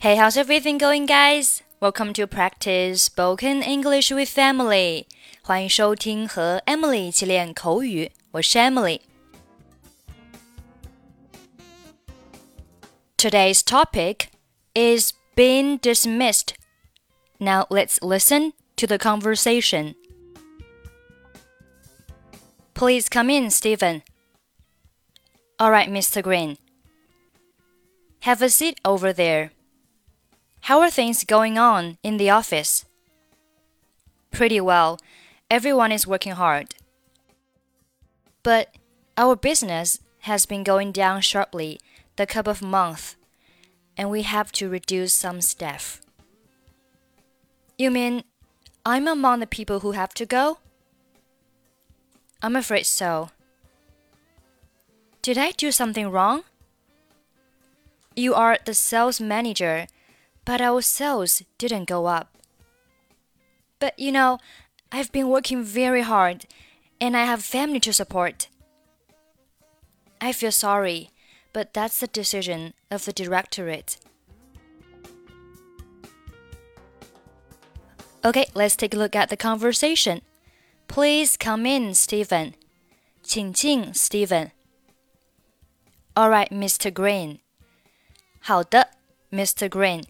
Hey, how's everything going, guys? Welcome to practice spoken English with Emily. 欢迎收听和 Emily 一起练口语，我是 Emily。Today's topic is being dismissed. Now let's listen to the conversation. Please come in, Steven. All right, Mr. Green. Have a seat over there. How are things going on in the office? Pretty well. Everyone is working hard. But our business has been going down sharply the couple of months, and we have to reduce some staff. You mean I'm among the people who have to go? I'm afraid so. Did I do something wrong? You are the sales manager but our sales didn't go up. But you know, I've been working very hard and I have family to support. I feel sorry, but that's the decision of the directorate. Okay, let's take a look at the conversation. Please come in, Steven. 请进，Steven. All right, Mr. Green. 好的，Mr. Green.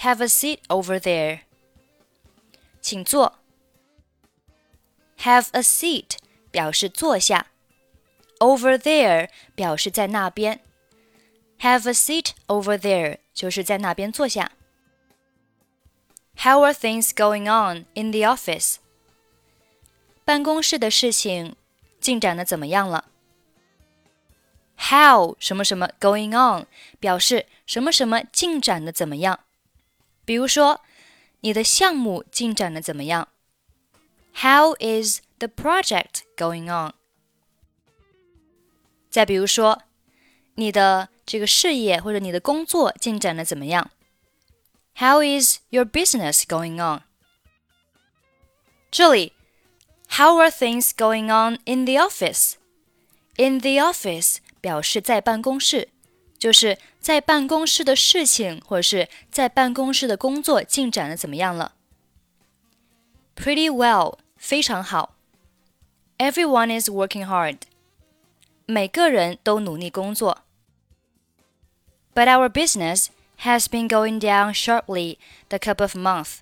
Have a seat over there. 请坐。Have a seat 表示坐下，over there 表示在那边。Have a seat over there 就是在那边坐下。How are things going on in the office? 办公室的事情进展的怎么样了？How 什么什么 going on 表示什么什么进展的怎么样。 比如说，你的项目进展的怎么样？How is the project going on？再比如说，你的这个事业或者你的工作进展的怎么样？How is your business going on？这里，How are things going on in the office？In the office 表示在办公室。 就是在办公室的事情，或者是在办公室的工作进展的怎么样了？Pretty well，非常好。Everyone is working hard，每个人都努力工作。But our business has been going down sharply the couple of months。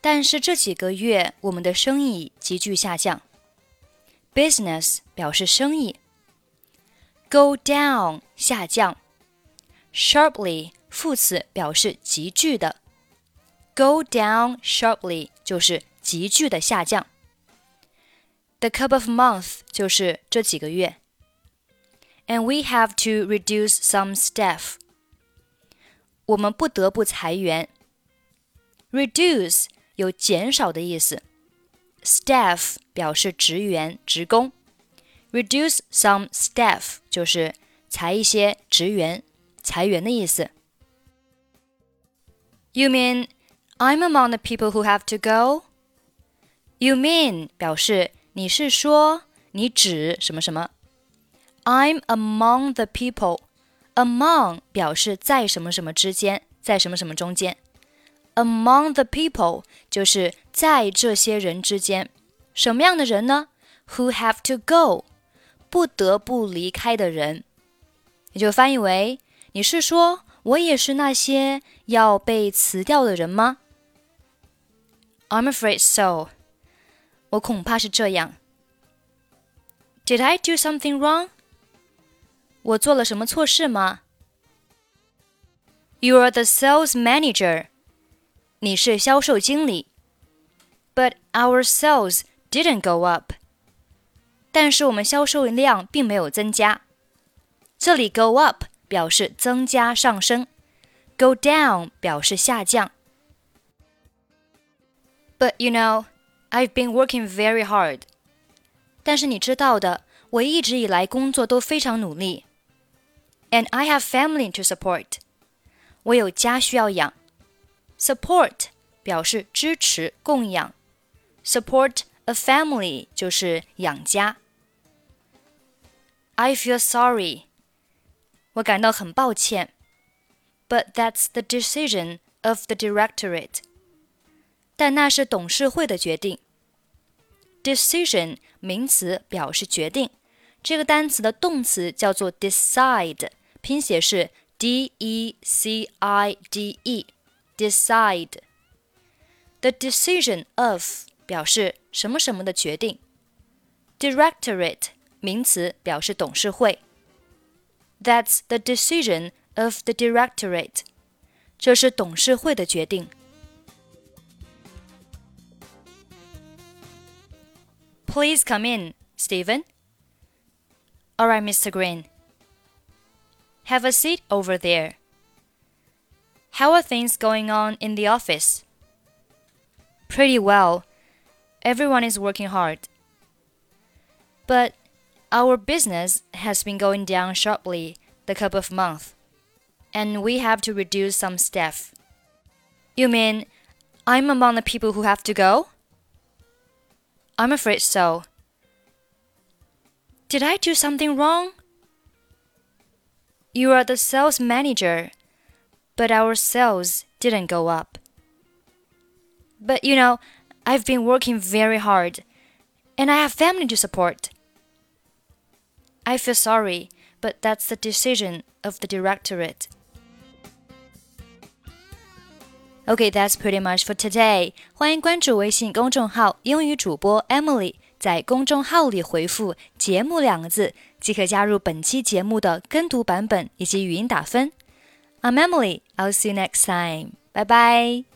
但是这几个月我们的生意急剧下降。Business 表示生意。 Go down 下降，sharply 副词表示急剧的，go down sharply 就是急剧的下降。The couple of months 就是这几个月。And we have to reduce some staff。我们不得不裁员。Reduce 有减少的意思，staff 表示职员、职工。 Reduce some staff 就是裁一些职员、裁员的意思。You mean I'm among the people who have to go? You mean 表示你是说你指什么什么。I'm among the people. Among 表示在什么什么之间，在什么什么中间。Among the people 就是在这些人之间，什么样的人呢？Who have to go? 不得不离开的人，也就翻译为：你是说我也是那些要被辞掉的人吗？I'm afraid so。我恐怕是这样。Did I do something wrong？我做了什么错事吗？You are the sales manager。你是销售经理。But our sales didn't go up。 但是我们销售量并没有增加。这里 go up 表示增加上升，go down 表示下降。But you know, I've been working very hard. 但是你知道的，我一直以来工作都非常努力。And I have family to support. 我有家需要养。Support 表示支持、供养。Support a family 就是养家。 I feel sorry. 我感到很抱歉。 but that's the decision of the directorate. 但那是董事会的决定。Decision 名词表示决定，这个单词的动词叫做 decide，拼写是 d e c i d e，decide。The decision of 表示什么什么的决定。Directorate 名词表示董事会。That's the decision of the directorate. please come in, Steven. All right, Mr. Green. Have a seat over there. How are things going on in the office? Pretty well. Everyone is working hard. But our business has been going down sharply the couple of months, and we have to reduce some staff. You mean I'm among the people who have to go? I'm afraid so. Did I do something wrong? You are the sales manager, but our sales didn't go up. But you know, I've been working very hard, and I have family to support. I feel sorry, but that's the decision of the directorate. Okay, that's pretty much for today. 欢迎关注微信公众号“英语主播 Emily”，在公众号里回复“节目”两个字，即可加入本期节目的跟读版本以及语音打分。I'm Emily. I'll see you next time. Bye bye.